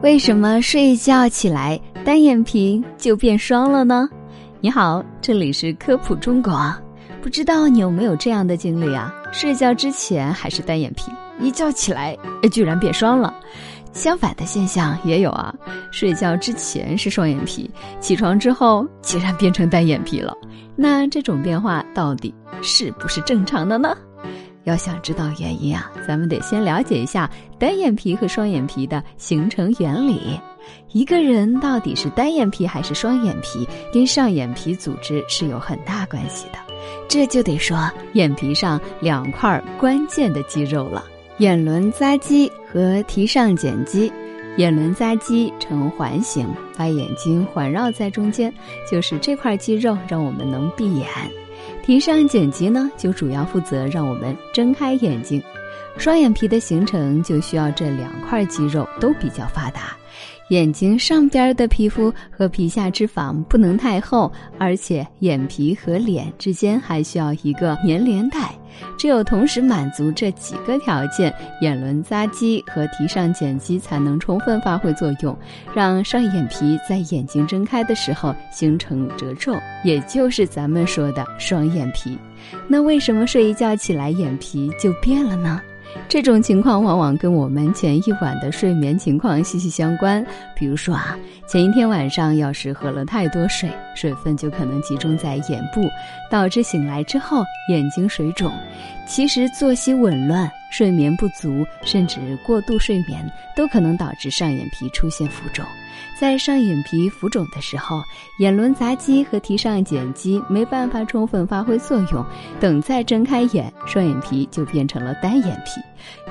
为什么睡觉起来单眼皮就变双了呢？你好，这里是科普中国。不知道你有没有这样的经历啊？睡觉之前还是单眼皮，一觉起来居然变双了。相反的现象也有啊，睡觉之前是双眼皮，起床之后竟然变成单眼皮了。那这种变化到底是不是正常的呢？要想知道原因啊，咱们得先了解一下单眼皮和双眼皮的形成原理。一个人到底是单眼皮还是双眼皮，跟上眼皮组织是有很大关系的。这就得说眼皮上两块关键的肌肉了：眼轮匝肌和提上睑肌。眼轮匝肌呈环形，把眼睛环绕在中间，就是这块肌肉让我们能闭眼。提上睑肌呢，就主要负责让我们睁开眼睛。双眼皮的形成就需要这两块肌肉都比较发达。眼睛上边的皮肤和皮下脂肪不能太厚，而且眼皮和脸之间还需要一个粘连带。只有同时满足这几个条件，眼轮匝肌和提上睑肌才能充分发挥作用，让上眼皮在眼睛睁开的时候形成褶皱，也就是咱们说的双眼皮。那为什么睡一觉起来眼皮就变了呢？这种情况往往跟我们前一晚的睡眠情况息息相关。比如说啊，前一天晚上要是喝了太多水，水分就可能集中在眼部，导致醒来之后眼睛水肿。其实作息紊乱、睡眠不足，甚至过度睡眠，都可能导致上眼皮出现浮肿。在上眼皮浮肿的时候，眼轮匝肌和提上睑肌没办法充分发挥作用，等再睁开眼，双眼皮就变成了单眼皮。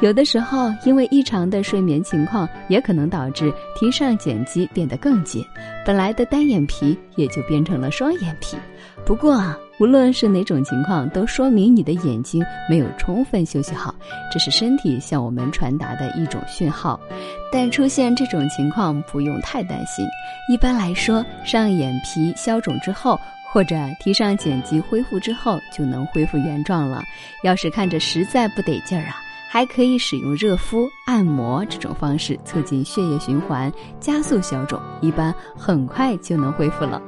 有的时候，因为异常的睡眠情况，也可能导致提上睑肌变得更紧，本来的单眼皮也就变成了双眼皮。不过啊，无论是哪种情况，都说明你的眼睛没有充分休息好，这是身体向我们传达的一种讯号。但出现这种情况不用太担心，一般来说，上眼皮消肿之后，或者提上睑肌恢复之后，就能恢复原状了。要是看着实在不得劲儿啊，还可以使用热敷、按摩这种方式，促进血液循环，加速消肿，一般很快就能恢复了。